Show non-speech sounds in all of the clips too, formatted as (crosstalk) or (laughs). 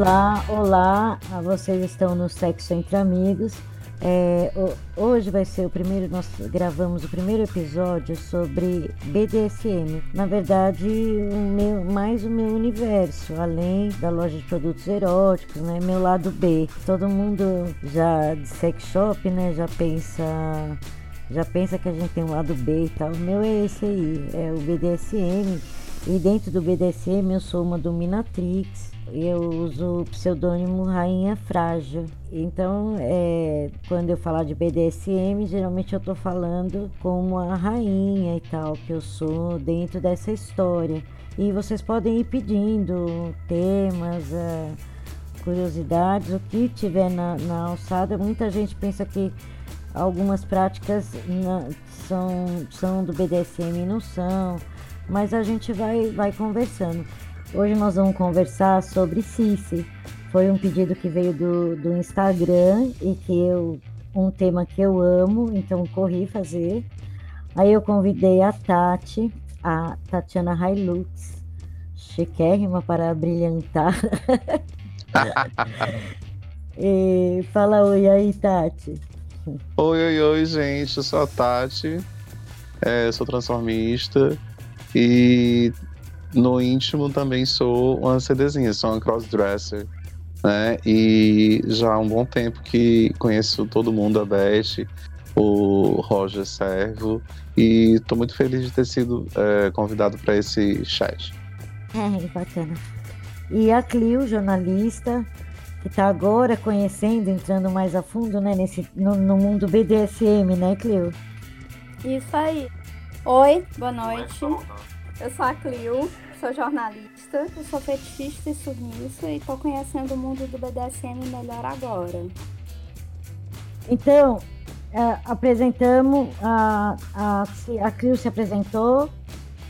Olá, olá, vocês estão no Sexo Entre Amigos. É, hoje vai ser o primeiro, nós gravamos o primeiro episódio sobre BDSM. Na verdade, meu, mais o meu universo, além da loja de produtos eróticos, né? Meu lado B. Todo mundo já de sex shop, né? Já pensa, já pensa que a gente tem um lado B e tal. O meu é esse aí, é o BDSM. E dentro do BDSM eu sou uma dominatrix eu uso o pseudônimo Rainha Frágil. Então, é, quando eu falar de BDSM, geralmente eu estou falando como a rainha e tal, que eu sou dentro dessa história. E vocês podem ir pedindo temas, é, curiosidades, o que tiver na, na alçada. Muita gente pensa que algumas práticas na, são, são do BDSM e não são, mas a gente vai, vai conversando. Hoje nós vamos conversar sobre Cici. Foi um pedido que veio do, do Instagram e que eu um tema que eu amo, então corri fazer. Aí eu convidei a Tati, a Tatiana Hilux, chiquérrima para brilhantar. (laughs) e fala oi aí, Tati. Oi, oi, oi, gente. Eu sou a Tati, é, sou transformista e no íntimo também sou uma CDzinha, sou uma crossdresser, né? E já há um bom tempo que conheço todo mundo, a Beth, o Roger Servo, e estou muito feliz de ter sido é, convidado para esse chat. É, bacana. E a Clio, jornalista, que está agora conhecendo, entrando mais a fundo né, nesse, no, no mundo BDSM, né, Clio? Isso aí. Oi, boa noite. Eu sou a Clio, sou jornalista, eu sou fetichista e submissa e tô conhecendo o mundo do BDSM melhor agora. Então, é, apresentamos, a, a, a Clio se apresentou,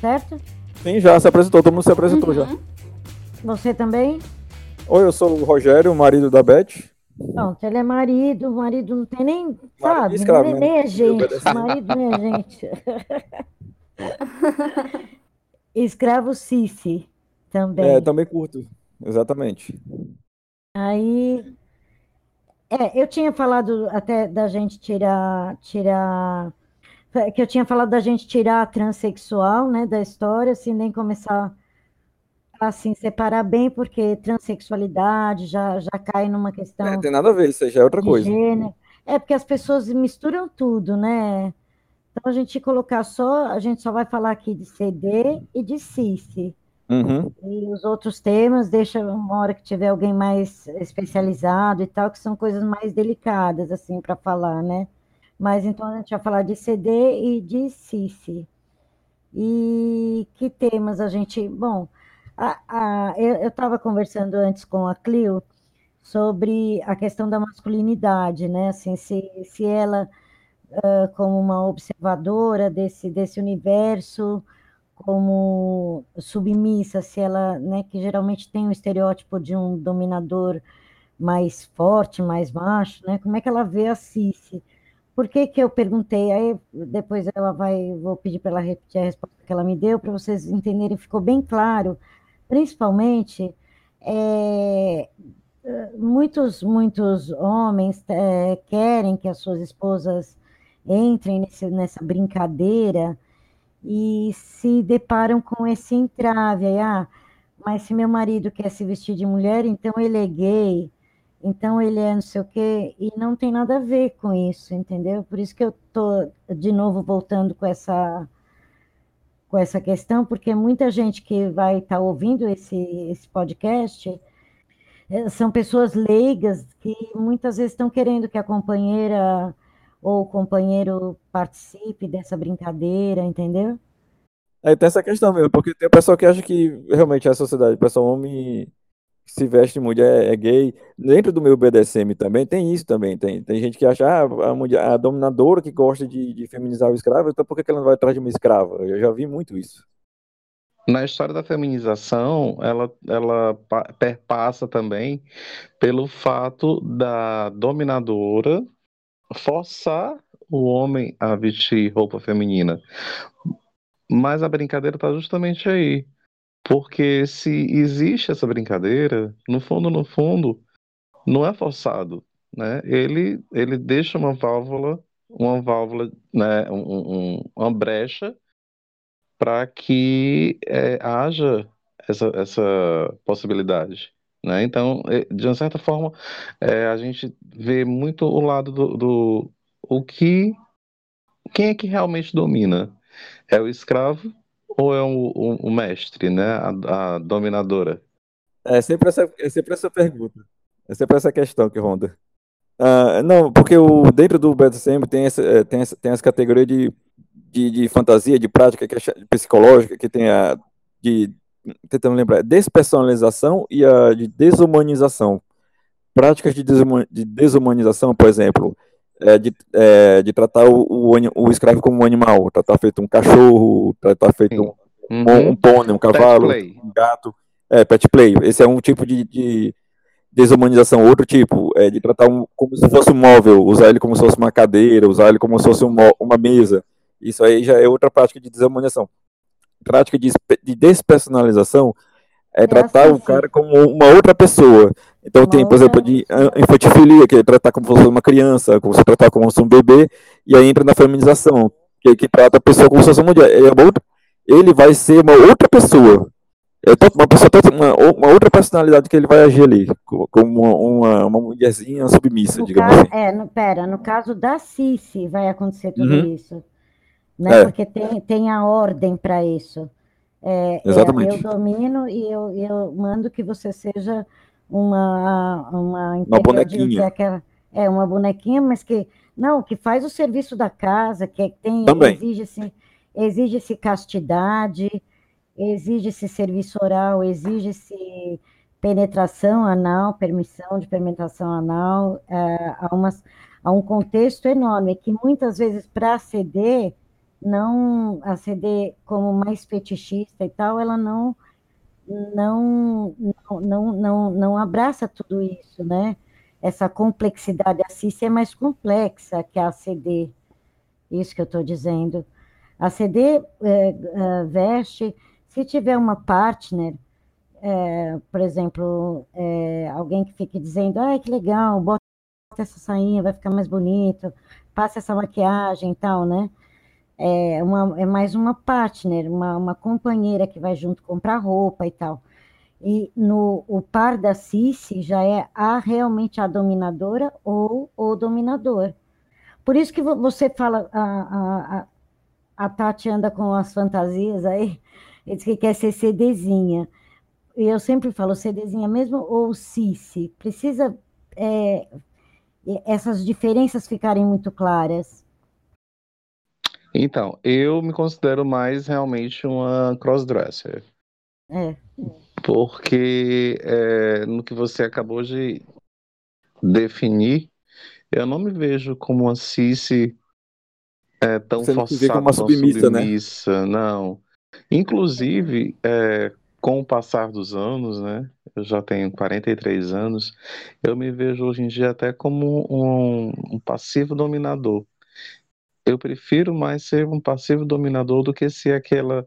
certo? Sim, já se apresentou, todo mundo se apresentou uhum. já. Você também? Oi, eu sou o Rogério, marido da Beth. Pronto, ele é marido, marido não tem nem, sabe, escravo, nem, nem é gente, marido nem é gente. (laughs) (laughs) Escravo Cici também. É, também curto, exatamente. Aí, é, eu tinha falado até da gente tirar, tirar, que eu tinha falado da gente tirar a transexual, né, da história, assim, nem começar assim, separar bem, porque transexualidade já, já cai numa questão. É, tem nada a ver, isso já é outra coisa. Gênero. É porque as pessoas misturam tudo, né? Então a gente colocar só, a gente só vai falar aqui de CD e de CICE. Uhum. E os outros temas, deixa uma hora que tiver alguém mais especializado e tal, que são coisas mais delicadas, assim, para falar, né? Mas então a gente vai falar de CD e de CICE. E que temas a gente. Bom, a, a, eu estava conversando antes com a Clio sobre a questão da masculinidade, né? Assim, se, se ela uh, como uma observadora desse, desse universo, como submissa, se ela, né, que geralmente tem o estereótipo de um dominador mais forte, mais macho, né, como é que ela vê a Cici? Por que que eu perguntei? Aí depois ela vai, vou pedir para ela repetir a resposta que ela me deu, para vocês entenderem, ficou bem claro, principalmente, é, muitos, muitos homens é, querem que as suas esposas entrem nesse, nessa brincadeira e se deparam com esse entrave. Aí, ah, mas se meu marido quer se vestir de mulher, então ele é gay, então ele é não sei o quê, e não tem nada a ver com isso, entendeu? Por isso que eu tô de novo voltando com essa com essa questão, porque muita gente que vai estar tá ouvindo esse, esse podcast eh, são pessoas leigas que muitas vezes estão querendo que a companheira ou o companheiro participe dessa brincadeira, entendeu? Aí tem essa questão mesmo, porque tem o pessoal que acha que realmente é a sociedade, o pessoal homem se veste mulher, é gay. Dentro do meu BDSM também tem isso também. Tem, tem gente que acha, ah, a, mulher, a dominadora que gosta de, de feminizar o escravo, então por que, que ela não vai atrás de uma escrava? Eu já vi muito isso. Na história da feminização, ela, ela perpassa também pelo fato da dominadora forçar o homem a vestir roupa feminina. Mas a brincadeira está justamente aí. Porque se existe essa brincadeira, no fundo, no fundo, não é forçado, né? Ele, ele deixa uma válvula, uma válvula, né, um, um, uma brecha para que é, haja essa, essa possibilidade. Né? Então, é, de uma certa forma, é, a gente vê muito o lado do, do o que quem é que realmente domina? É o escravo ou é o, o, o mestre, né? A, a, dominadora? É sempre, essa, é sempre essa pergunta. É sempre essa questão que ronda. Uh, não, porque o, dentro do BDSM tem é, tem essa, tem essa categoria de, de, de fantasia, de prática que é psicológica, que tem a de tentando lembrar, despersonalização e a de desumanização. Práticas de, desuma, de desumanização, por exemplo, é de, é, de tratar o, o, o, escravo como um animal, tratar feito um cachorro, tratar feito um, uhum. um, pônei, um cavalo, um gato. É, pet play. Esse é um tipo de, de desumanização. Outro tipo é de tratar um, como se fosse um móvel, usar ele como se fosse uma cadeira, usar ele como se fosse um, uma mesa. Isso aí já é outra prática de desumanização prática de, de despersonalização é, é tratar assim, o cara como uma outra pessoa. Então tem, por exemplo, de infantifilia, que é tratar como se fosse uma criança, como se tratar como se fosse um bebê, e aí entra na feminização, que, que trata a pessoa como se fosse uma mulher. Ele, é vai ser uma outra pessoa. É uma pessoa uma, uma outra personalidade que ele vai agir ali, como uma, uma, uma mulherzinha submissa, no digamos caso, assim. É, no, pera, no caso da Cici vai acontecer tudo uhum. isso né? É. Porque tem, tem a ordem para isso. É, Exatamente. É, eu domino e eu, eu mando que você seja uma uma, uma bonequinha. Aquela, é uma bonequinha, mas que não, que faz o serviço da casa, que tem exige-se exige-se castidade, exige-se serviço oral, exige-se penetração anal, permissão de penetração anal, é, há, umas, há um contexto enorme que muitas vezes para aceder não a CD como mais fetichista e tal, ela não não não não não, abraça tudo isso, né? Essa complexidade, a CIS é mais complexa que a CD, isso que eu estou dizendo. A CD é, é, veste, se tiver uma partner, é, por exemplo, é, alguém que fique dizendo, ah, que legal, bota essa sainha, vai ficar mais bonito, passa essa maquiagem e tal, né? É, uma, é mais uma partner, uma, uma companheira que vai junto comprar roupa e tal. E no o par da Cici já é a realmente a dominadora ou o dominador. Por isso que você fala, a, a, a Tati anda com as fantasias aí, ele (laughs) diz que quer ser CDzinha. E eu sempre falo CDzinha mesmo ou Cici. Precisa é, essas diferenças ficarem muito claras. Então, eu me considero mais realmente uma crossdresser. É. Porque é, no que você acabou de definir, eu não me vejo como uma Cici é, tão você forçada, como uma submissa, submissa, né? não. Inclusive, é, com o passar dos anos, né? Eu já tenho 43 anos, eu me vejo hoje em dia até como um, um passivo dominador eu prefiro mais ser um passivo dominador do que ser aquela.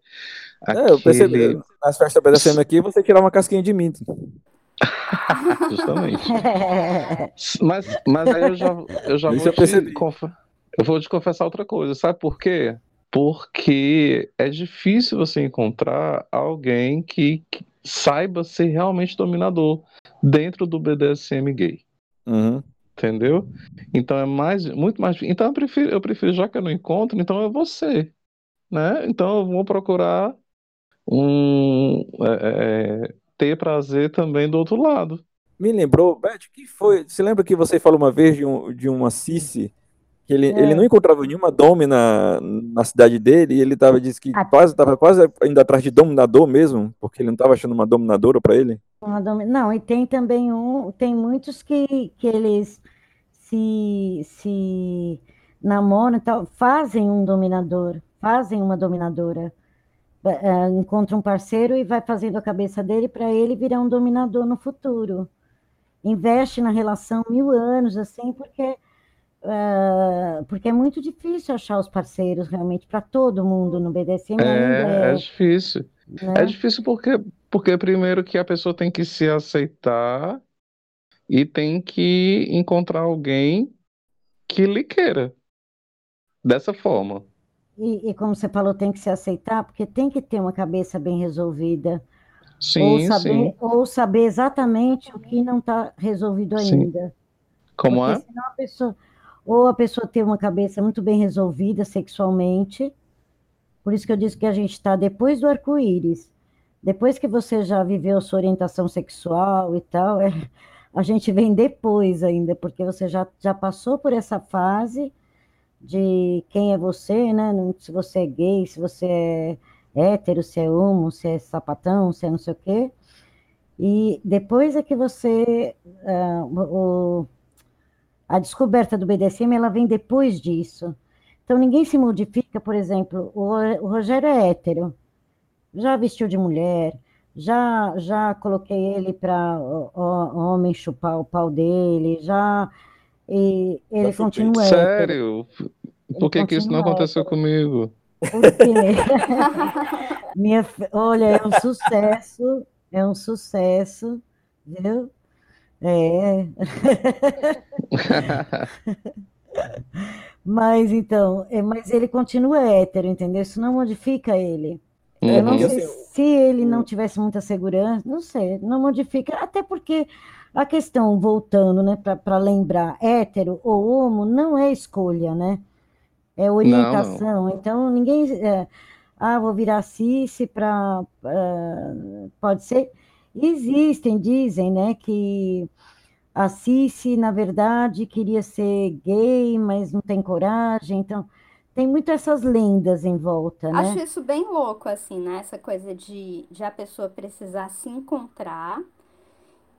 Aquele... É, eu percebi. Nas festas BDSM aqui, você tirar uma casquinha de mim. (laughs) Justamente. (laughs) mas, mas aí eu já, eu já vou, eu, te conf... eu vou te confessar outra coisa. Sabe por quê? Porque é difícil você encontrar alguém que, que saiba ser realmente dominador dentro do BDSM gay. Uhum. Entendeu? Então é mais, muito mais. Então eu prefiro, eu prefiro, já que eu não encontro, então é você. Né? Então eu vou procurar um é, é, ter prazer também do outro lado. Me lembrou, Beth, que foi. Você lembra que você falou uma vez de, um, de uma Cici? Ele, é. ele não encontrava nenhuma Dome na, na cidade dele, e ele tava, disse que ah. quase estava quase indo atrás de dominador mesmo, porque ele não estava achando uma dominadora para ele. Não, e tem também um, tem muitos que, que eles se, se namoram tal, fazem um dominador, fazem uma dominadora. É, encontra um parceiro e vai fazendo a cabeça dele para ele virar um dominador no futuro. Investe na relação mil anos, assim, porque, uh, porque é muito difícil achar os parceiros realmente para todo mundo no BDSM. É, é, é difícil. Né? É difícil porque, porque primeiro que a pessoa tem que se aceitar e tem que encontrar alguém que lhe queira. Dessa forma. E, e como você falou, tem que se aceitar, porque tem que ter uma cabeça bem resolvida. Sim, ou saber, sim. ou saber exatamente o que não está resolvido Sim. ainda. Como Porque é? senão a pessoa, ou a pessoa tem uma cabeça muito bem resolvida sexualmente, por isso que eu disse que a gente está depois do arco-íris. Depois que você já viveu sua orientação sexual e tal, é, a gente vem depois ainda, porque você já, já passou por essa fase de quem é você, né? Se você é gay, se você é hétero, se é homo, se é sapatão, se é não sei o quê. E depois é que você. o- o- a descoberta do BDSM ela vem depois disso. Então ninguém se modifica, por exemplo, o, Ro- o Rogério é hétero, já vestiu de mulher, já já coloquei ele para homem chupar o pau dele, já e ele chupei. continua hétero. Sério? Por que que isso não aconteceu comigo? Por quê? (laughs) Minha, olha, é um sucesso, é um sucesso, viu? É. (laughs) Mas então, é, mas ele continua hétero, entendeu? Isso não modifica ele. Eu não Uhum. Sei se ele não tivesse muita segurança, não sei, não modifica, até porque a questão, voltando, né, para lembrar, hétero ou homo não é escolha, né? É Não, não. orientação. Então, ninguém. é, ah, vou virar cis para. pode ser. Existem, dizem, né, que a Cici, na verdade, queria ser gay, mas não tem coragem. Então, tem muito essas lendas em volta, Acho né? isso bem louco, assim, né? Essa coisa de, de a pessoa precisar se encontrar.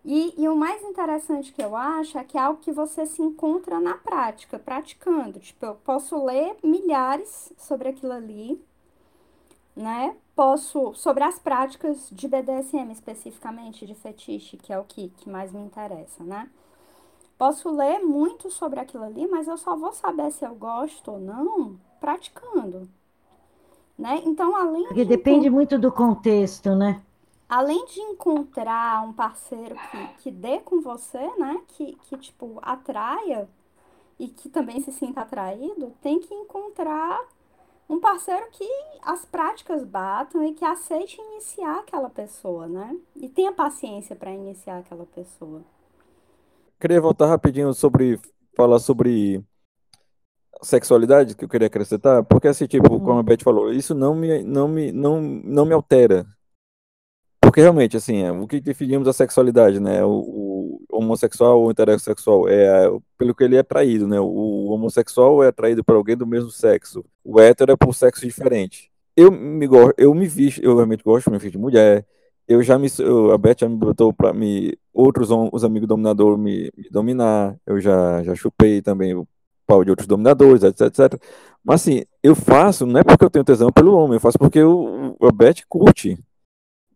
E, e o mais interessante que eu acho é que é algo que você se encontra na prática, praticando. Tipo, eu posso ler milhares sobre aquilo ali, né? Posso, sobre as práticas de BDSM especificamente, de fetiche, que é o que, que mais me interessa, né? Posso ler muito sobre aquilo ali, mas eu só vou saber se eu gosto ou não praticando, né? Então, além Porque de depende muito do contexto, né? além de encontrar um parceiro que, que dê com você, né? Que, que, tipo, atraia e que também se sinta atraído, tem que encontrar um parceiro que as práticas batam e que aceite iniciar aquela pessoa, né? E tenha paciência para iniciar aquela pessoa. queria voltar rapidinho sobre falar sobre sexualidade que eu queria acrescentar, porque assim, tipo, como a Uhum. Beth falou, isso não me não me não, não me altera. Porque realmente, assim, é, o que definimos a sexualidade, né? O homossexual ou heterossexual é pelo que ele é atraído, né? O homossexual é atraído por alguém do mesmo sexo. O hétero é por sexo diferente. Eu me gosto, eu me visto, eu realmente gosto de me vestir de mulher. Eu já me, eu- a Beth já me botou para me outros os amigos dominadores me, me dominar. Eu já já chupei também o pau de outros dominadores, etc, etc. Mas assim, eu faço não é porque eu tenho tesão pelo homem, eu faço porque o, a Beth curte.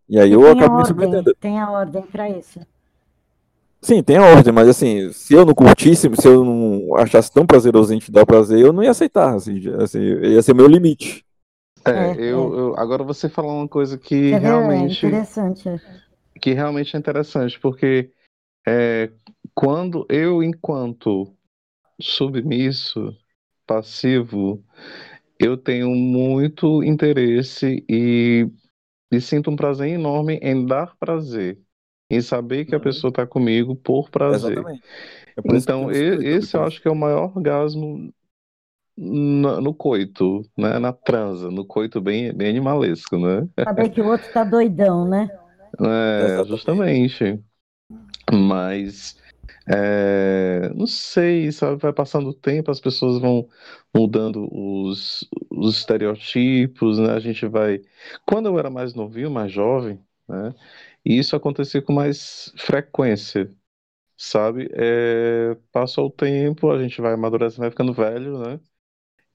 E aí eu tem a acabo me ordem, submetendo. tem a ordem para isso. Sim, tem a ordem, mas assim, se eu não curtisse, se eu não achasse tão prazeroso em te dar prazer, eu não ia aceitar, assim, assim, ia ser meu limite. É, É, eu, é. eu- agora você falou uma coisa que? É realmente, interessante. é. que realmente é interessante, porque é, quando eu, enquanto submisso, passivo, eu tenho muito interesse e, e sinto um prazer enorme em dar prazer, em saber que a Uhum. pessoa está comigo por prazer. Exatamente. É por eu Então, e- suspeita esse eu acho que é o maior orgasmo no, no coito, né? Na transa, no coito bem, bem animalesco, né? Saber que o outro tá doidão, né? É, Exatamente. justamente. Mas é, não sei, sabe? Vai passando o tempo, as pessoas vão mudando os, os estereotipos, né? A gente vai. Quando eu era mais novinho, mais jovem, né? E isso acontecia com mais frequência, sabe? É, passou o tempo, a gente vai amadurecendo, vai ficando velho, né?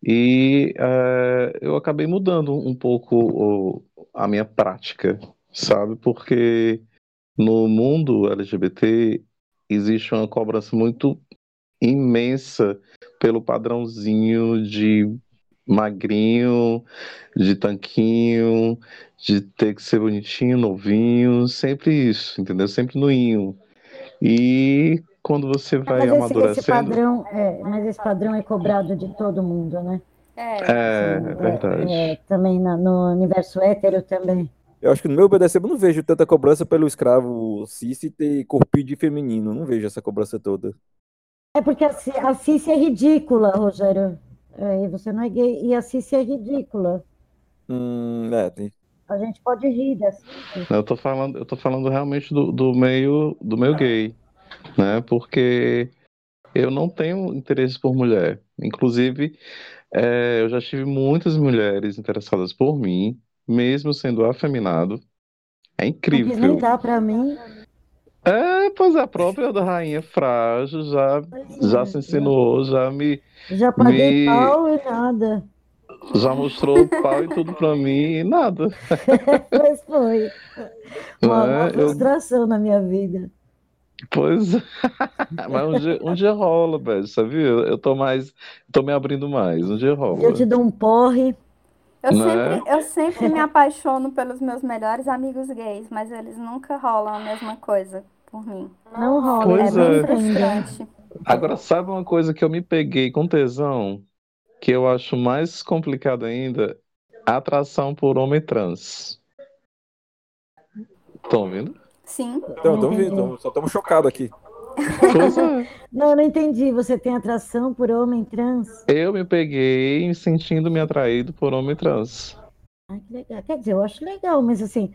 E é, eu acabei mudando um pouco o- a minha prática, sabe? Porque no mundo LGBT existe uma cobrança muito imensa pelo padrãozinho de magrinho, de tanquinho, de ter que ser bonitinho, novinho, sempre isso, entendeu? Sempre noinho. E quando você vai mas amadurecendo. esse padrão, é, mas esse padrão é cobrado de todo mundo, né? É. É, Assim, é verdade. é, também na- no universo hétero também. Eu acho que no meu BDSM eu não vejo tanta cobrança pelo escravo cis ter corpinho de feminino. Não vejo essa cobrança toda. É porque a, a Cici é ridícula, Rogério. É, e você não é gay. E a Cici é ridícula. Hum, é, tem. A gente pode rir Cici. Eu tô falando, eu tô falando realmente do, do meio do meio gay, né? Porque eu não tenho interesse por mulher. Inclusive, é, eu já tive muitas mulheres interessadas por mim, mesmo sendo afeminado. É Não quis nem incrível. dar pra mim. É, pois a própria da Rainha Frágil já, já se insinuou, já me, Já paguei Me- pau e nada. Já mostrou o pau e tudo pra mim e nada. (laughs) Mas foi. Uma, uma É, eu- frustração na minha vida. Pois é. (laughs) Mas um dia, um dia rola, velho, sabia? Eu tô mais, tô me abrindo mais, um dia rola. Eu te dou um porre. Eu Né? sempre, eu sempre me apaixono pelos meus melhores amigos gays, mas eles nunca rolam a mesma coisa por mim. Não rola. Pois é bem é. frustrante. Agora, sabe uma coisa que eu me peguei com tesão, que eu acho mais complicado ainda? Atração por homem trans. Estão ouvindo? Sim. Então, vendo, tamo- só estamos chocados aqui. É. (laughs) Não, eu não entendi. Você tem atração por homem trans? Eu me peguei sentindo me atraído por homem trans. Ah, que legal. Quer dizer, eu acho legal, mas assim,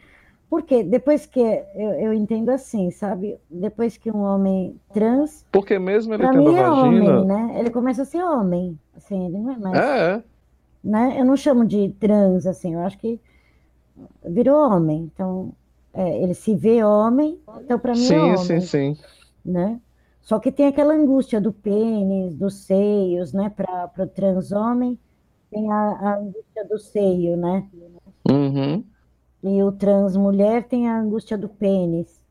porque depois que eu, eu entendo assim, sabe? Depois que um homem trans, Porque mesmo ele tendo mim é vagina. homem, né? Ele começa a ser homem, assim, ele não é mais, É, né? Eu não chamo de trans, assim, eu acho que virou homem. Então, é, ele se vê homem, então pra mim é sim, homem, sim, sim. né? Só que tem aquela angústia do pênis, dos seios, né? Para o trans homem, tem a, a angústia do seio, né? Uhum. E o trans mulher tem a angústia do pênis,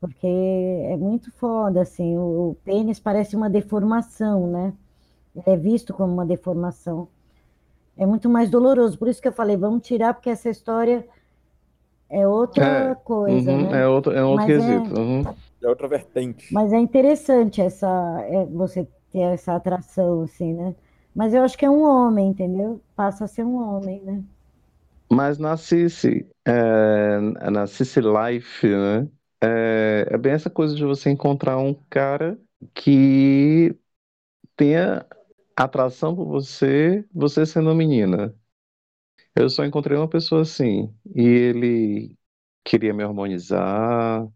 porque é muito foda, assim, o, o pênis parece uma deformação, né? Ele é visto como uma deformação. É muito mais doloroso, por isso que eu falei, vamos tirar, porque essa história é outra É, coisa, Uhum, né? É outro, é outro Mas é- quesito. Uhum. É outra vertente. Mas é interessante essa, é, você ter essa atração, assim, né? Mas eu acho que é um homem, entendeu? Passa a ser um homem, né? Mas na Cici, é, na Cici Life, né? É, é bem essa coisa de você encontrar um cara que tenha atração por você, você sendo menina. Eu só encontrei uma pessoa assim, e ele queria me harmonizar,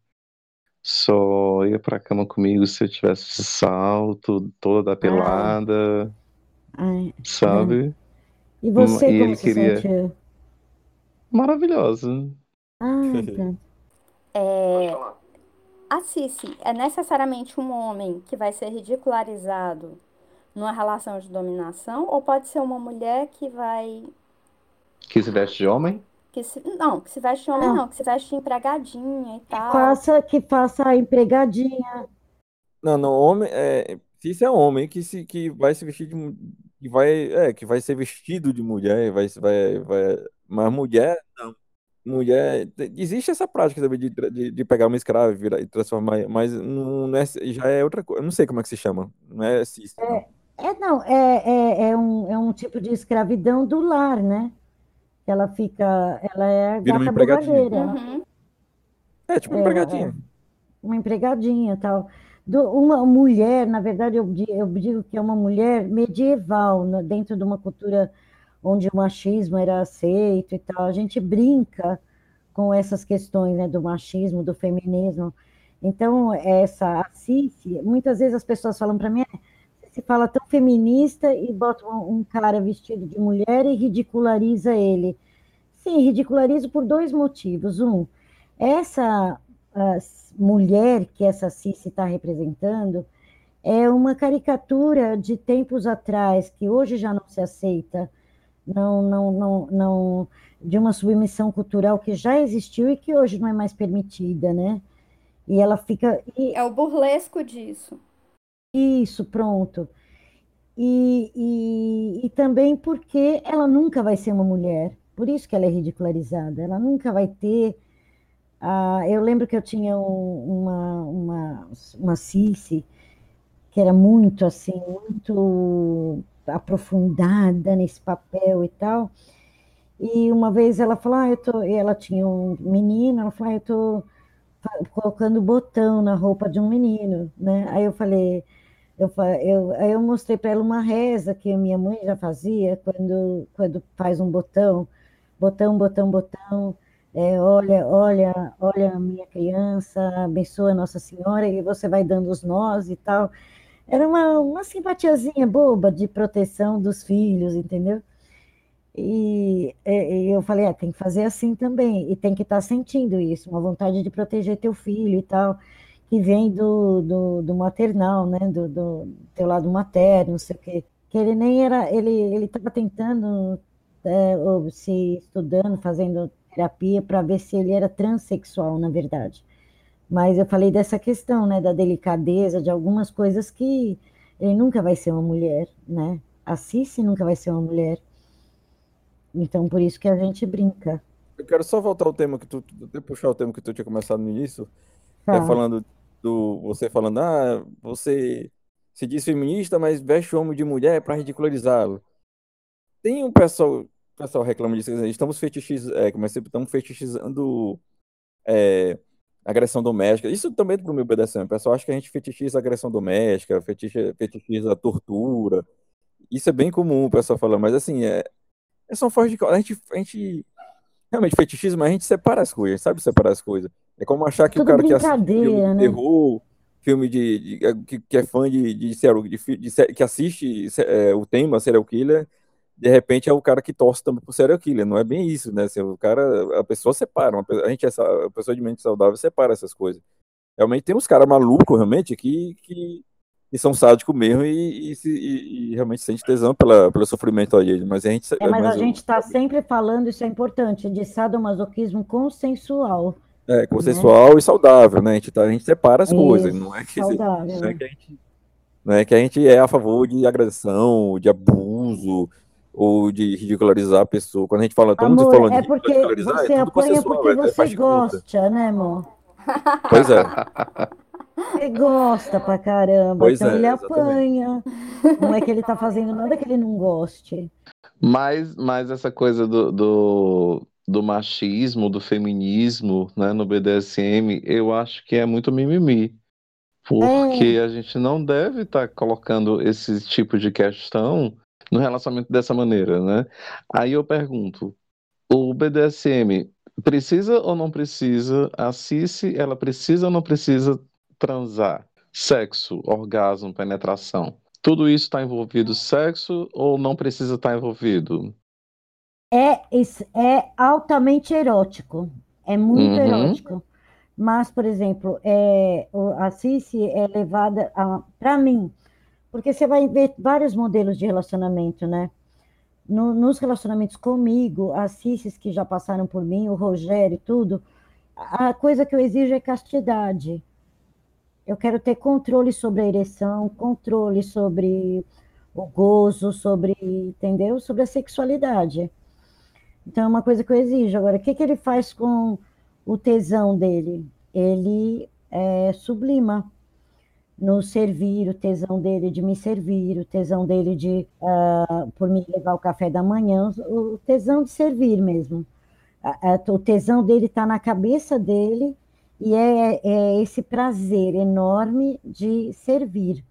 só ia pra cama comigo se eu tivesse salto, toda pelada, Ai, sabe? E você, E como ele se queria- sentiu? Maravilhosa. Ah, pronto. (laughs) É, a Cici é necessariamente um homem que vai ser ridicularizado numa relação de dominação, ou pode ser uma mulher que vai. Que se veste de homem? Que se, não, que se veste de homem, Não. não, que se veste de empregadinha e tal. Faça, que faça a empregadinha. Não, não, homem, é, isso é homem que se que vai se vestir de que vai, é, que vai ser vestido de mulher, vai vai vai, mas mulher não. Mulher, existe essa prática também de, de, de pegar uma escrava e virar e transformar, mas não, não é, já é outra coisa. Eu não sei como é que se chama. Não é cis, não. É, não, é, é, é, um, é um tipo de escravidão do lar, né? Ela fica, ela é Vira uma gata empregadinha. Uhum. É tipo É, empregadinha. uma empregadinha tal. Do- uma mulher, na verdade, eu, eu digo que é uma mulher medieval, né, dentro de uma cultura onde o machismo era aceito e tal. A gente brinca com essas questões, né, do machismo, do feminismo. Então, essa a muitas vezes as pessoas falam para mim, "É, se fala tão feminista e bota um, cara vestido de mulher e ridiculariza ele. Sim, ridicularizo por dois motivos. Um, essa mulher que essa Cici está representando é uma caricatura de tempos atrás, que hoje já não se aceita, não, não, não, não, de uma submissão cultural que já existiu e que hoje não é mais permitida, né? E ela fica. e- É o burlesco disso. isso, pronto. E, e, e também porque ela nunca vai ser uma mulher. Por isso que ela é ridicularizada. Ela nunca vai ter. Ah, eu lembro que eu tinha um, uma, uma, uma Cici que era muito assim, muito aprofundada nesse papel e tal. E uma vez ela falou, ah, eu tô, ela tinha um menino, ela falou, ah, eu tô colocando botão na roupa de um menino, né? Aí eu falei, eu, eu, aí eu mostrei para ela uma reza que a minha mãe já fazia quando, quando faz um botão, botão, botão, botão, é, olha, olha, olha a minha criança, abençoa Nossa Senhora, e você vai dando os nós e tal. Era uma, uma simpatiazinha boba de proteção dos filhos, entendeu? E, e eu falei, é, tem que fazer assim também, e tem que estar tá sentindo isso, uma vontade de proteger teu filho e tal, que vem do, do, do maternal, né, do, do teu lado materno, não sei o quê. Que ele nem era, ele ele estava tentando, é, se estudando, fazendo terapia para ver se ele era transexual, na verdade. Mas eu falei dessa questão, né, da delicadeza, de algumas coisas que ele nunca vai ser uma mulher, né? A Cici nunca vai ser uma mulher. Então, por isso que a gente brinca. Eu quero só voltar ao tema que tu, puxar o tema que tu tinha começado no início, tá. é falando do, você falando, ah, você se diz feminista, mas veste o homem de mulher para ridicularizá-lo. Tem um pessoal, pessoal reclama disso, estamos fetichizando, é, como é, estamos fetichizando é, agressão doméstica. Isso também para o meu BDSM. O pessoal acha que a gente fetichiza agressão doméstica, fetichiza, fetichiza tortura. Isso é bem comum o pessoal falando, mas assim, é, é são formas de. A gente, a gente realmente fetichiza, mas a gente separa as coisas, sabe separar as coisas. É como achar que Tudo o cara que assiste filme de né? terror, filme de, de que, que, é fã de, de, de, de que assiste é, o tema serial killer, de repente é o cara que torce também pro serial killer. Não é bem isso, né? Assim, o cara, a pessoa separa, a gente, essa, a pessoa de mente saudável separa essas coisas. Realmente tem uns caras malucos, realmente, que, que, que são sádicos mesmo e, e, e, e, realmente sente tesão pela, pelo sofrimento alheio. Mas a gente. É, mas, mas a gente está sempre falando, isso é importante, de sadomasoquismo consensual. É, consensual né? e saudável, né? A gente, tá, a gente separa as isso, coisas, não é que, saudável, não é que a gente não é que a gente é a favor de agressão, de abuso, ou de ridicularizar a pessoa. Quando a gente fala, todo mundo falando é de porque você é apanha porque é, você é gosta, né, amor? (laughs) Pois é. Você gosta pra caramba, pois então é, ele apanha. Não é que ele tá fazendo nada que ele não goste. Mas, mas essa coisa do, do, do machismo, do feminismo, né, no BDSM, eu acho que é muito mimimi. Porque é. a gente não deve estar tá colocando esse tipo de questão no relacionamento dessa maneira, né? Aí eu pergunto, o BDSM precisa ou não precisa, a Cici, ela precisa ou não precisa transar? Sexo, orgasmo, penetração. Tudo isso está envolvido sexo ou não precisa estar tá envolvido? É, é altamente erótico. É muito uhum. erótico. Mas, por exemplo, é, a Cici é levada, para mim, porque você vai ver vários modelos de relacionamento, né? No, nos relacionamentos comigo, as cisses que já passaram por mim, o Rogério e tudo, a coisa que eu exijo é castidade. Eu quero ter controle sobre a ereção, controle sobre o gozo, sobre, entendeu? Sobre a sexualidade. Então é uma coisa que eu exijo. Agora, o que, que ele faz com o tesão dele? Ele é, sublima no servir, o tesão dele de me servir, o tesão dele de uh, por me levar o café da manhã, o tesão de servir mesmo. O tesão dele está na cabeça dele e é, é, esse prazer enorme de servir.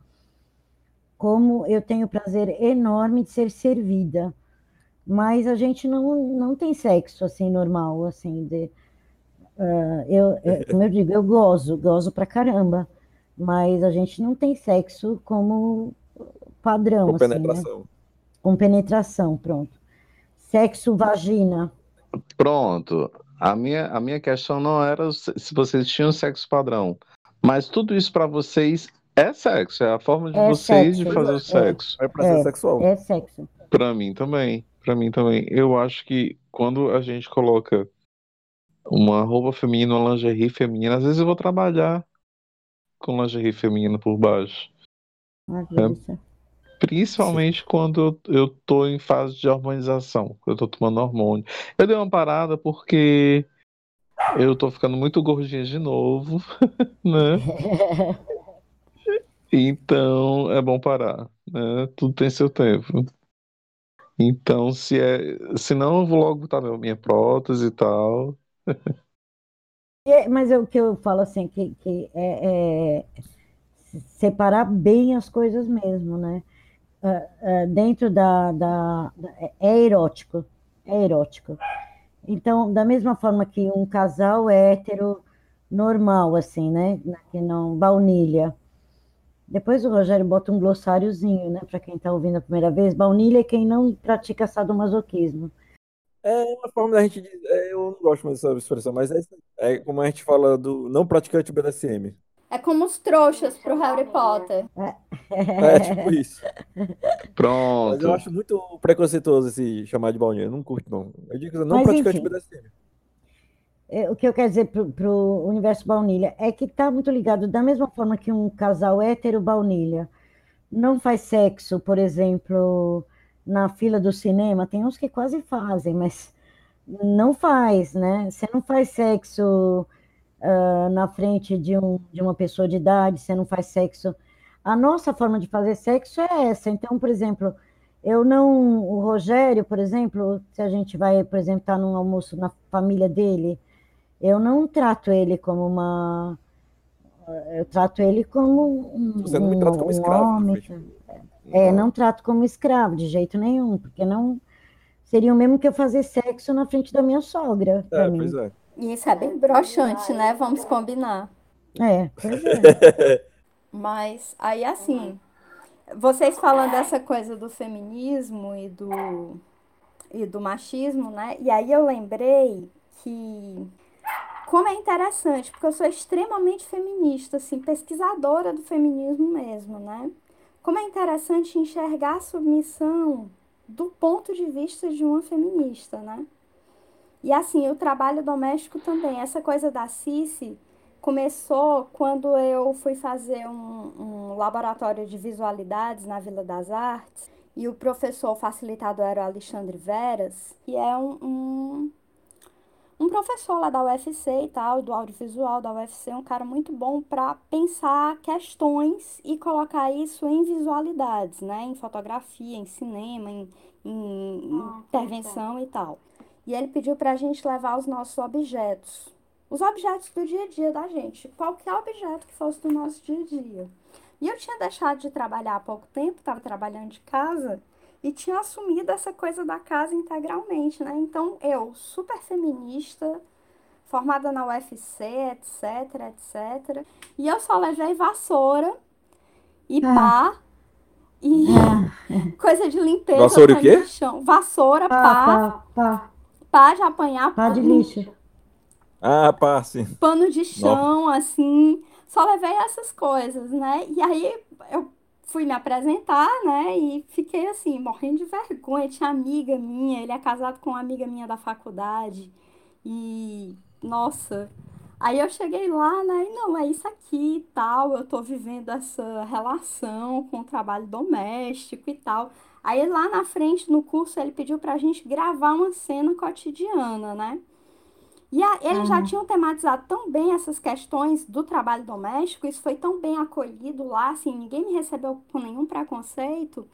Como eu tenho prazer enorme de ser servida. Mas a gente não, não tem sexo assim normal, assim, de, uh, eu, eu, como eu digo, eu gozo, gozo pra caramba mas a gente não tem sexo como padrão. Com assim, penetração. Né? Com penetração, pronto. Sexo vagina. Pronto. A minha, a minha questão não era se vocês tinham sexo padrão, mas tudo isso para vocês é sexo, é a forma de é vocês sexo, de fazer é, o sexo. É, é sexual. É sexo. Para mim também. Para mim também. Eu acho que quando a gente coloca uma roupa feminina, uma lingerie feminina, às vezes eu vou trabalhar com lingerie feminina por baixo. Delícia. Principalmente quando eu tô em fase de hormonização, eu tô tomando hormônio. Eu dei uma parada porque eu tô ficando muito gordinha de novo, (laughs) né? Então é bom parar, né? Tudo tem seu tempo. Então, se é, se não, eu vou logo botar minha prótese e tal. (laughs) É, mas é o que eu falo assim, que, que é, é separar bem as coisas mesmo, né? Uh, uh, dentro da, da, da, É erótico. É erótico. Então, da mesma forma que um casal hétero normal, assim, né? Que não. Baunilha. Depois o Rogério bota um glossáriozinho, né? Para quem está ouvindo a primeira vez. Baunilha é quem não pratica sadomasoquismo. É uma forma da gente dizer, é, eu não gosto mais dessa expressão, mas é, é como a gente fala do não praticante BDSM. É como os trouxas pro Harry Potter. É tipo isso. (laughs) Pronto. Mas eu acho muito preconceituoso esse chamar de baunilha. Eu não curto, não. Eu digo não Mas, praticante enfim. BDSM. É, o que eu quero dizer pro, pro universo baunilha é que tá muito ligado da mesma forma que um casal hétero baunilha não faz sexo, por exemplo, na fila do cinema, tem uns que quase fazem, mas não faz, né? Você não faz sexo uh, na frente de, um, de uma pessoa de idade, você não faz sexo. A nossa forma de fazer sexo é essa. Então, por exemplo, eu não. O Rogério, por exemplo, se a gente vai, por exemplo, estar tá num almoço na família dele, eu não trato ele como uma. Eu trato ele como um, Você não me trata como um escravo, homem. É, não trato como escravo de jeito nenhum, porque não seria o mesmo que eu fazer sexo na frente da minha sogra, É, mim. pois é. E isso é bem broxante, né? Vamos combinar. É, pois é. (laughs) Mas aí assim, vocês falando dessa coisa do feminismo e do e do machismo, né? E aí eu lembrei que como é interessante, porque eu sou extremamente feminista, assim, pesquisadora do feminismo mesmo, né? Como é interessante enxergar a submissão do ponto de vista de uma feminista, né? E assim, o trabalho doméstico também. Essa coisa da Cici começou quando eu fui fazer um, um laboratório de visualidades na Vila das Artes e o professor facilitador era o Alexandre Veras, que é um, um, um professor lá da UFC e tal, do audiovisual da UFC, um cara muito bom para pensar questões e colocar isso em visualidades, né? Em fotografia, em cinema, em, em intervenção e tal. E ele pediu para a gente levar os nossos objetos. Os objetos do dia a dia da gente. Qualquer objeto que fosse do nosso dia a dia. E eu tinha deixado de trabalhar há pouco tempo, estava trabalhando de casa, e tinha assumido essa coisa da casa integralmente, né? Então, eu, super feminista, formada na UFC, etc, etc. E eu só levei vassoura e Ah. pá e Ah, (laughs) coisa de limpeza, Vassoura e o quê? chão. Vassoura, pá, pá, pá, pá, pá de apanhar, pá de lixo. Ah, pá, sim. pano de chão, assim. Só levei essas coisas, né? E aí eu fui me apresentar, né? E fiquei assim, morrendo de vergonha. Tinha amiga minha, ele é casado com uma amiga minha da faculdade. E, nossa. Aí eu cheguei lá, né? E não, é isso aqui e tal. Eu tô vivendo essa relação com o trabalho doméstico e tal. Aí lá na frente, no curso, ele pediu pra gente gravar uma cena cotidiana, né? E a- eles já Ah. tinham tematizado tão bem essas questões do trabalho doméstico, isso foi tão bem acolhido lá, assim, ninguém me recebeu com nenhum preconceito,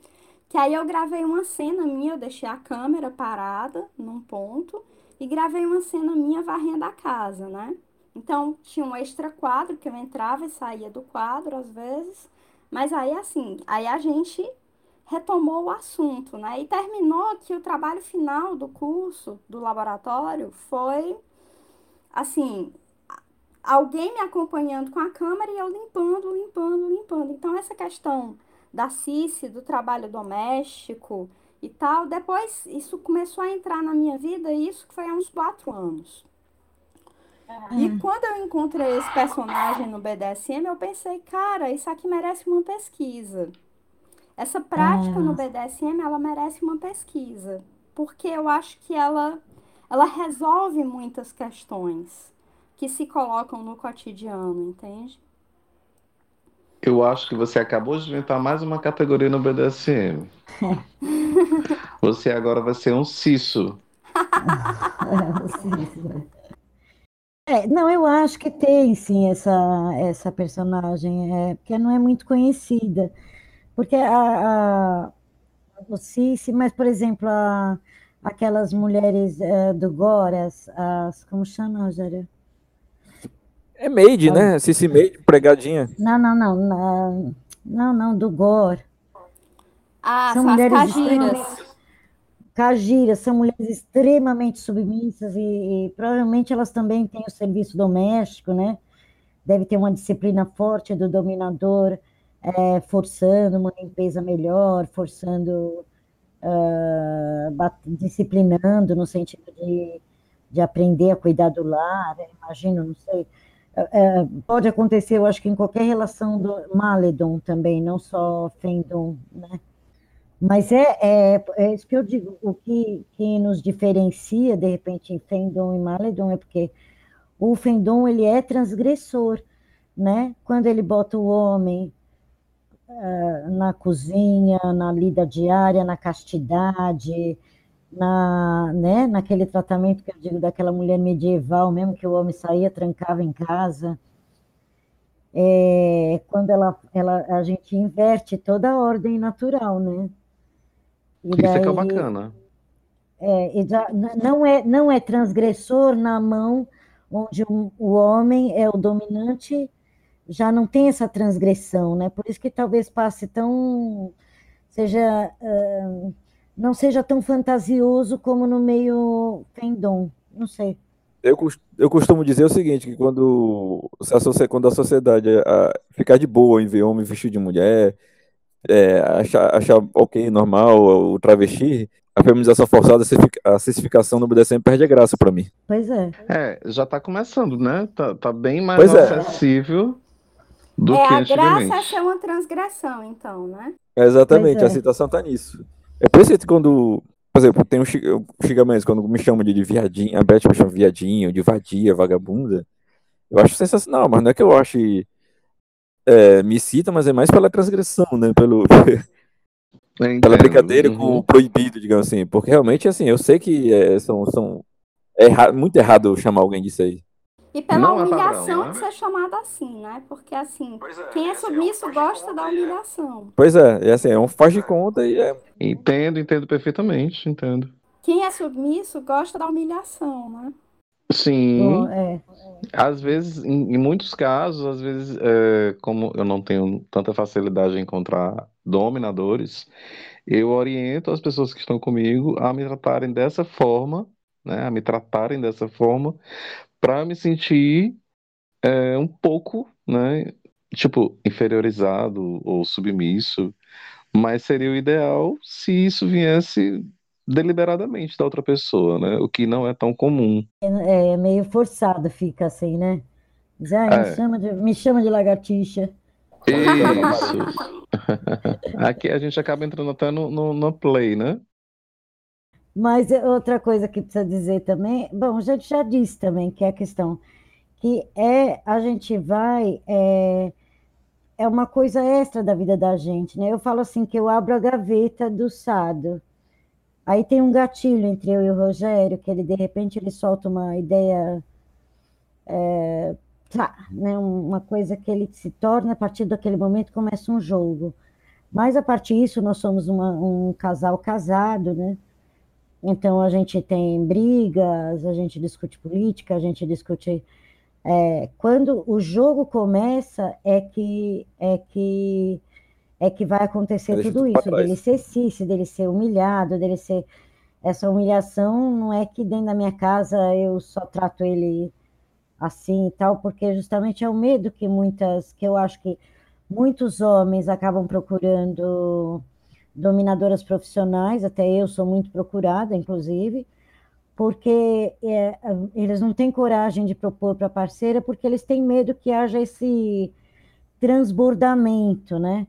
que aí eu gravei uma cena minha, eu deixei a câmera parada num ponto e gravei uma cena minha varrendo a casa, né? Então tinha um extra quadro que eu entrava e saía do quadro às vezes, mas aí assim, aí a gente retomou o assunto, né? E terminou que o trabalho final do curso, do laboratório, foi assim, alguém me acompanhando com a câmera e eu limpando, limpando, limpando. Então, essa questão da Cici, do trabalho doméstico e tal, depois isso começou a entrar na minha vida, e isso que foi há uns quatro anos. E quando eu encontrei esse personagem no BDSM, eu pensei, cara, isso aqui merece uma pesquisa. Essa prática no BDSM, ela merece uma pesquisa, porque eu acho que ela, ela resolve muitas questões que se colocam no cotidiano, entende? Eu acho que você acabou de inventar mais uma categoria no BDSM. (laughs) você agora vai ser um ciso. (laughs) É, não, eu acho que tem sim essa, essa personagem, é, porque não é muito conhecida. Porque a, a o Cici, mas, por exemplo, a, aquelas mulheres é, do Goras, as, como chama, Rogério? É maid, né? Cici maid, pregadinha. Não, não, não, não, não, não do Gore. Ah, são, são mulheres cagiras. Cagiras, são mulheres extremamente submissas e, e, provavelmente elas também têm o serviço doméstico, né? Deve ter uma disciplina forte do dominador, é, forçando uma limpeza melhor, forçando, uh, disciplinando no sentido de, de aprender a cuidar do lar, imagino, não sei. É, pode acontecer, eu acho que em qualquer relação do Maledon também, não só Fendon, né? Mas é, é, é, isso que eu digo, o que, que nos diferencia, de repente, em Fendon e Maledon é porque o Fendon, ele é transgressor, né? Quando ele bota o homem na cozinha, na lida diária, na castidade, na, né, naquele tratamento que eu digo daquela mulher medieval, mesmo que o homem saía, trancava em casa, é, quando ela, ela, a gente inverte toda a ordem natural, né? E Isso daí, é que é bacana. É, já, não, é, não é transgressor na mão onde um, o homem é o dominante, já não tem essa transgressão, né? Por isso que talvez passe tão. seja. Uh, não seja tão fantasioso como no meio fandom, não sei. Eu, eu costumo dizer o seguinte, que quando, a, quando a sociedade a, ficar de boa em ver homem vestido de mulher, é, achar, achar ok, normal, o travesti, a feminização forçada, a cessificação no BDSM perde a graça para mim. Pois é. É, já tá começando, né? Tá, tá bem mais pois é. acessível é. Do é, que antigamente. a graça é ser uma transgressão, então, né? É, exatamente, a citação tá nisso. É por isso que quando, por exemplo, tem um xingamento, quando me chamam de, de viadinho, a Beth me chama de viadinho, de vadia, vagabunda, eu acho sensacional, mas não é que eu ache é, me cita, mas é mais pela transgressão, né? Pelo, (laughs) pela brincadeira uhum. com o proibido, digamos assim. Porque realmente, assim, eu sei que é, são, são é erra, muito errado chamar alguém disso aí. E pela não humilhação é padrão, de ser chamado assim, né? Porque assim, é, quem é, é assim, submisso gosta da humilhação. Pois é, é assim, é um faz de conta e é. Entendo, entendo perfeitamente, entendo. Quem é submisso gosta da humilhação, né? Sim. é. Às vezes, em, em, muitos casos, às vezes, é, como eu não tenho tanta facilidade em encontrar dominadores, eu oriento as pessoas que estão comigo a me tratarem dessa forma, né, a me tratarem dessa forma, para me sentir é, um pouco, né, tipo, inferiorizado ou submisso. Mas seria o ideal se isso viesse deliberadamente da outra pessoa, né? O que não é tão comum. É, é meio forçado, fica assim, né? Diz, ah, é. me, chama de, me chama de lagartixa. Isso. (laughs) Aqui a gente acaba entrando até no, no, no play, né? Mas outra coisa que precisa dizer também, bom, a gente já disse também que é a questão que é a gente vai é, é uma coisa extra da vida da gente, né? Eu falo assim que eu abro a gaveta do Sado Aí tem um gatilho entre eu e o Rogério, que ele de repente ele solta uma ideia, é, tá, né, uma coisa que ele se torna, a partir daquele momento começa um jogo. Mas a partir disso nós somos uma, um casal casado, né? Então a gente tem brigas, a gente discute política, a gente discute. É, quando o jogo começa, é que é que é que vai acontecer tudo isso, dele ser cice, dele ser humilhado, dele ser. Essa humilhação não é que dentro da minha casa eu só trato ele assim e tal, porque justamente é o medo que muitas, que eu acho que muitos homens acabam procurando dominadoras profissionais, até eu sou muito procurada, inclusive, porque é, eles não têm coragem de propor para a parceira, porque eles têm medo que haja esse transbordamento, né?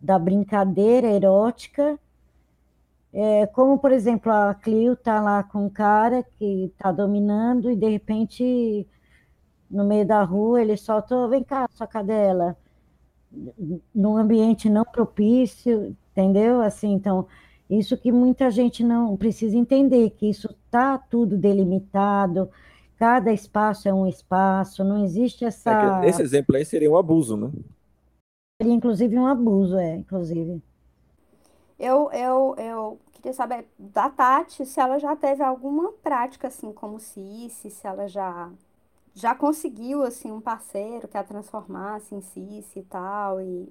da brincadeira erótica, é, como, por exemplo, a Clio tá lá com um cara que está dominando e, de repente, no meio da rua, ele solta, vem cá, sua cadela. Num ambiente não propício, entendeu? Assim, então, isso que muita gente não precisa entender, que isso está tudo delimitado, cada espaço é um espaço, não existe essa. É esse exemplo aí seria um abuso, né? Seria inclusive um abuso, é, inclusive. Eu, eu, eu queria saber da Tati se ela já teve alguma prática assim como Cici, se ela já já conseguiu assim um parceiro que a transformasse em Cici e tal e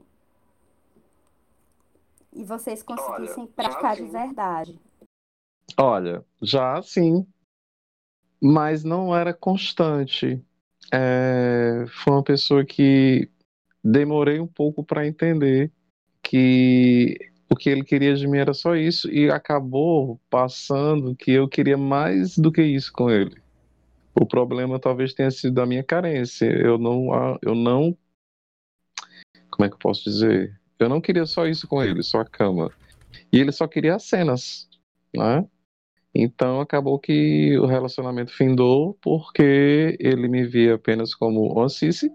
e vocês conseguissem Olha, praticar de verdade. Olha, já sim, mas não era constante. É, foi uma pessoa que demorei um pouco para entender que o que ele queria de mim era só isso e acabou passando que eu queria mais do que isso com ele. O problema talvez tenha sido da minha carência. Eu não, eu não, como é que eu posso dizer? Eu não queria só isso com ele, só a cama. E ele só queria as cenas, né? Então acabou que o relacionamento findou porque ele me via apenas como o Cici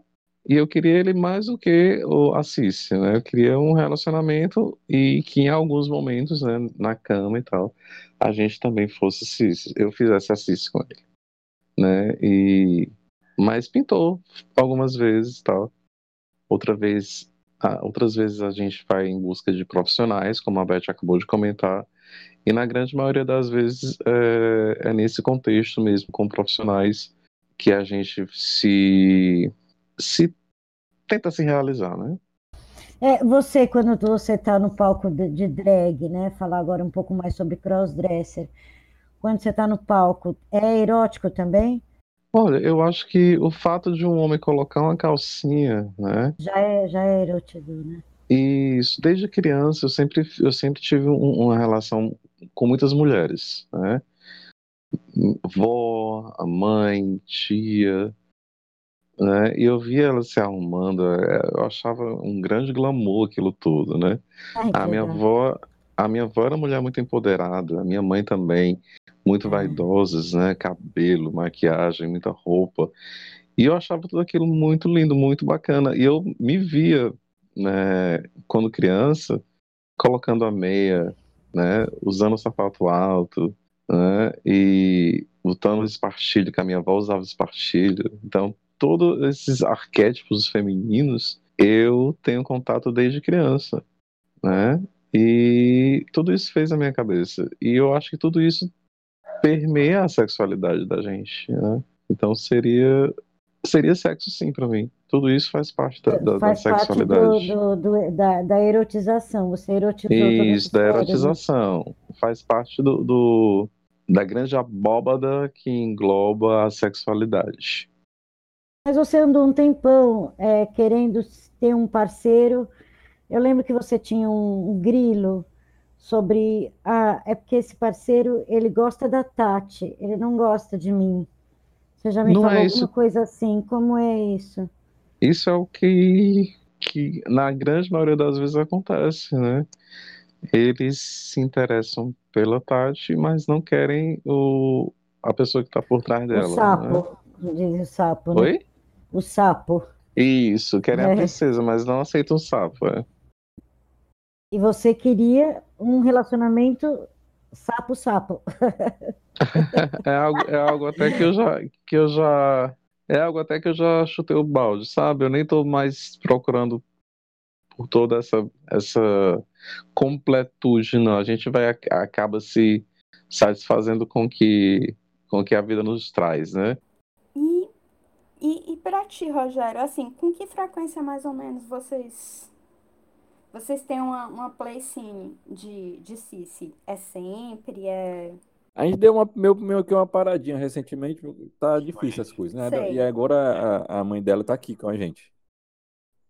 e eu queria ele mais do que o Cici, né? Eu queria um relacionamento e que em alguns momentos, né, na cama e tal, a gente também fosse Cici, eu fizesse a Cici com ele, né? E mas pintou algumas vezes, tal. Outra vez, outras vezes a gente vai em busca de profissionais, como a Beth acabou de comentar, e na grande maioria das vezes é, é nesse contexto mesmo, com profissionais, que a gente se, se tenta se realizar, né? É, você, quando você está no palco de, de, drag, né? Falar agora um pouco mais sobre crossdresser. Quando você está no palco, é erótico também? Olha, eu acho que o fato de um homem colocar uma calcinha, né? Já é, já é erótico, né? Isso, desde criança eu sempre, eu sempre tive um, uma relação com muitas mulheres, né? Vó, a mãe, tia, né? E eu via ela se arrumando, é, eu achava um grande glamour aquilo tudo, né? Ai, a minha avó, a minha avó era uma mulher muito empoderada, a minha mãe também, muito é. vaidosas, né? Cabelo, maquiagem, muita roupa. E eu achava tudo aquilo muito lindo, muito bacana. E eu me via, né, quando criança, colocando a meia, né, usando o sapato alto, né, e botando espartilho, que a minha avó usava espartilho. Então, todos esses arquétipos femininos eu tenho contato desde criança, né? E tudo isso fez a minha cabeça. E eu acho que tudo isso permeia a sexualidade da gente, né? Então seria seria sexo sim para mim. Tudo isso faz parte da, da, faz da sexualidade. Parte do, do, do, da, da, erotização. Você erotizou Isso, da erotização. Faz parte do, do, da grande abóbada que engloba a sexualidade. Mas você andou um tempão é, querendo ter um parceiro. Eu lembro que você tinha um, um grilo sobre ah, é porque esse parceiro ele gosta da Tati, ele não gosta de mim. Você já me não falou é alguma coisa assim? Como é isso? Isso é o que, que na grande maioria das vezes acontece, né? Eles se interessam pela Tati, mas não querem o, a pessoa que está por trás dela. O sapo, né? diz o sapo. Né? Oi? O sapo. Isso, querem é. a princesa, mas não aceitam o sapo. É. E você queria um relacionamento sapo-sapo. (laughs) é, algo, é algo até que eu já que eu já é algo até que eu já chutei o balde, sabe? Eu nem tô mais procurando por toda essa essa completude, não. A gente vai acaba se satisfazendo com que com que a vida nos traz, né? E e, e para ti, Rogério, assim, com que frequência mais ou menos vocês vocês têm uma, uma play scene de, de Cici? É sempre? É. A gente deu uma, meio, meio que uma paradinha recentemente, tá difícil as coisas, né? Sei. E agora a, a mãe dela tá aqui com a gente.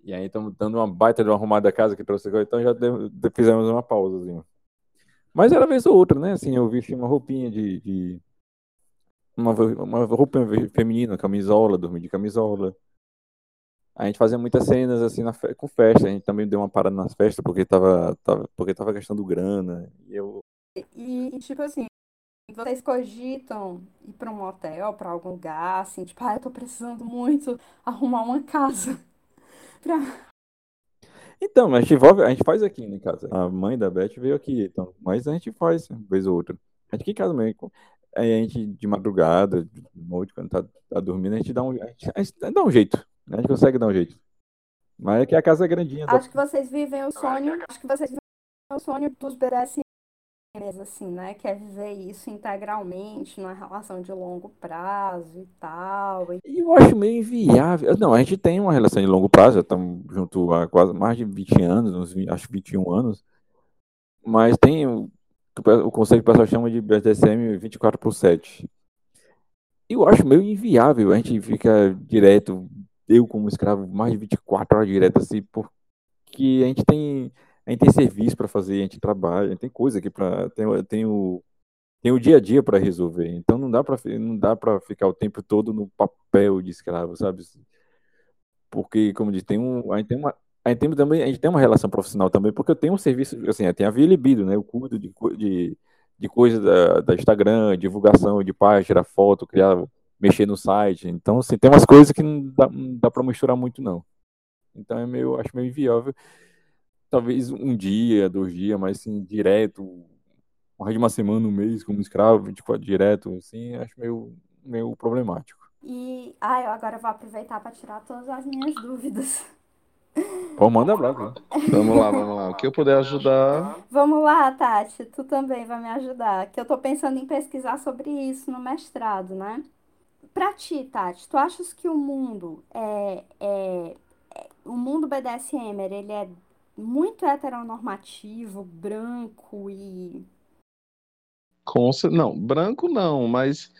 E aí estamos dando uma baita de uma arrumada da casa aqui pra você, então já deu, fizemos uma pausazinha. Mas era vez ou outra, né? Assim, eu vesti uma roupinha de. de uma, uma roupinha feminina, camisola, dormir de camisola a gente fazia muitas cenas assim na com festa. A gente também deu uma parada nas festas porque tava, tava, porque tava questão grana. E eu. E, tipo assim, vocês cogitam ir para um hotel, para algum lugar, assim, tipo, ah, eu tô precisando muito arrumar uma casa. (laughs) pra... Então, a gente, envolve, a gente faz aqui em casa. A mãe da Beth veio aqui, então, mas a gente faz, uma vez ou outra. A gente aqui em casa mesmo. Aí a gente, de madrugada, de noite, quando tá, tá dormindo, a gente dá um, a gente, a gente dá um jeito. A gente consegue dar um jeito. Mas é que a casa é grandinha. Acho que vocês vivem o sonho. Acho que vocês vivem o sonho dos BDSM, assim, né? Quer viver isso integralmente, numa relação de longo prazo e tal. E... Eu acho meio inviável. Não, a gente tem uma relação de longo prazo, estamos junto há quase mais de 20 anos, uns 20, acho 21 anos. Mas tem o, o conceito que o pessoal chama de BDSM 24 por 7. Eu acho meio inviável. A gente fica direto eu como escravo mais de 24 horas direto assim, porque a gente tem a gente tem serviço para fazer, a gente trabalha, a gente tem coisa aqui para tem, tem o tem o dia a dia para resolver. Então não dá para não dá para ficar o tempo todo no papel de escravo, sabe? Porque como diz, tem um a gente tem uma a gente tem também a gente tem uma relação profissional também, porque eu tenho um serviço, assim, tenho a Via Libido, né? Eu cuido de de, de coisas da, da Instagram, divulgação de página, tirar foto, criar mexer no site. Então, assim, tem umas coisas que não dá, não dá para misturar muito, não. Então, é meio, acho meio inviável. Talvez um dia, dois dias, mas assim, direto, mais de uma semana, um mês, como escravo, 24 direto, assim, acho meio, meio problemático. E, ah, eu agora vou aproveitar para tirar todas as minhas dúvidas. (laughs) Pô, manda bravo. Vamos lá, vamos lá. O que eu puder ajudar. Vamos lá, Tati. Tu também vai me ajudar. Que eu tô pensando em pesquisar sobre isso no mestrado, né? Pra ti, Tati, tu achas que o mundo é, é, é o mundo BDSM, ele é muito heteronormativo, branco e Com, não, branco não, mas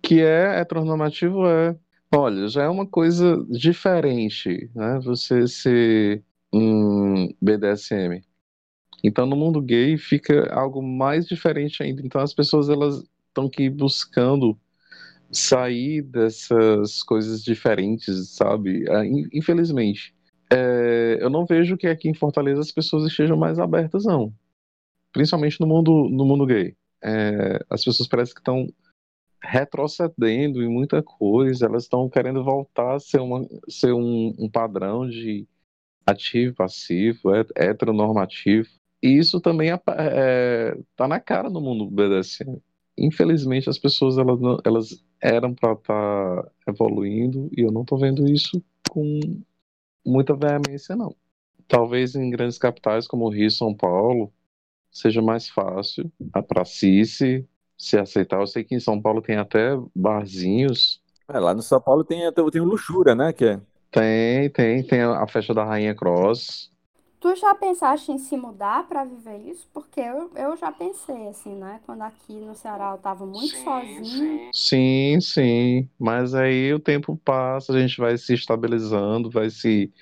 que é heteronormativo é. Olha, já é uma coisa diferente, né? Você ser um BDSM. Então, no mundo gay fica algo mais diferente ainda. Então, as pessoas elas estão aqui buscando sair dessas coisas diferentes, sabe? Ah, infelizmente. É, eu não vejo que aqui em Fortaleza as pessoas estejam mais abertas, não. Principalmente no mundo, no mundo gay. É, as pessoas parecem que estão retrocedendo em muita coisa, elas estão querendo voltar a ser, uma, ser um, um padrão de ativo, passivo, heteronormativo. E isso também está é, tá na cara no mundo BDSM infelizmente as pessoas elas, elas eram para estar tá evoluindo e eu não estou vendo isso com muita veemência não. Talvez em grandes capitais como Rio, São Paulo seja mais fácil para si se, se aceitar. Eu sei que em São Paulo tem até barzinhos. É, lá no São Paulo tem, tem o Luxúria, né? Que é... Tem, tem, tem a festa da Rainha Cross. Tu já pensaste em se mudar para viver isso? Porque eu, eu já pensei, assim, né? Quando aqui no Ceará eu tava muito sim, sozinho. Sim, sim. Mas aí o tempo passa, a gente vai se estabilizando, vai se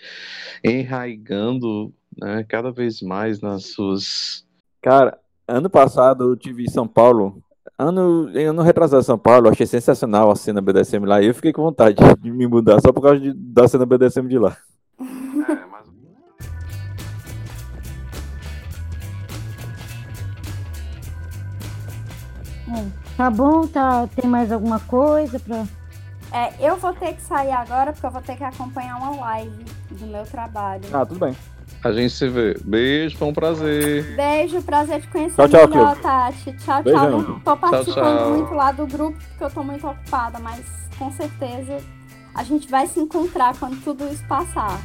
enraigando, né? Cada vez mais nas suas. Cara, ano passado eu tive em São Paulo. Ano, ano retrasado em São Paulo, achei sensacional a cena BDSM lá. E eu fiquei com vontade (laughs) de me mudar só por causa de, da cena BDSM de lá. Tá bom, tá. Tem mais alguma coisa pra. É, eu vou ter que sair agora porque eu vou ter que acompanhar uma live do meu trabalho. Ah, tudo bem. A gente se vê. Beijo, foi um prazer. Beijo, prazer te conhecer tchau, tchau, melhor, Tati. Tchau, Beijão. tchau. Não tô participando tchau, tchau. muito lá do grupo porque eu tô muito ocupada, mas com certeza a gente vai se encontrar quando tudo isso passar.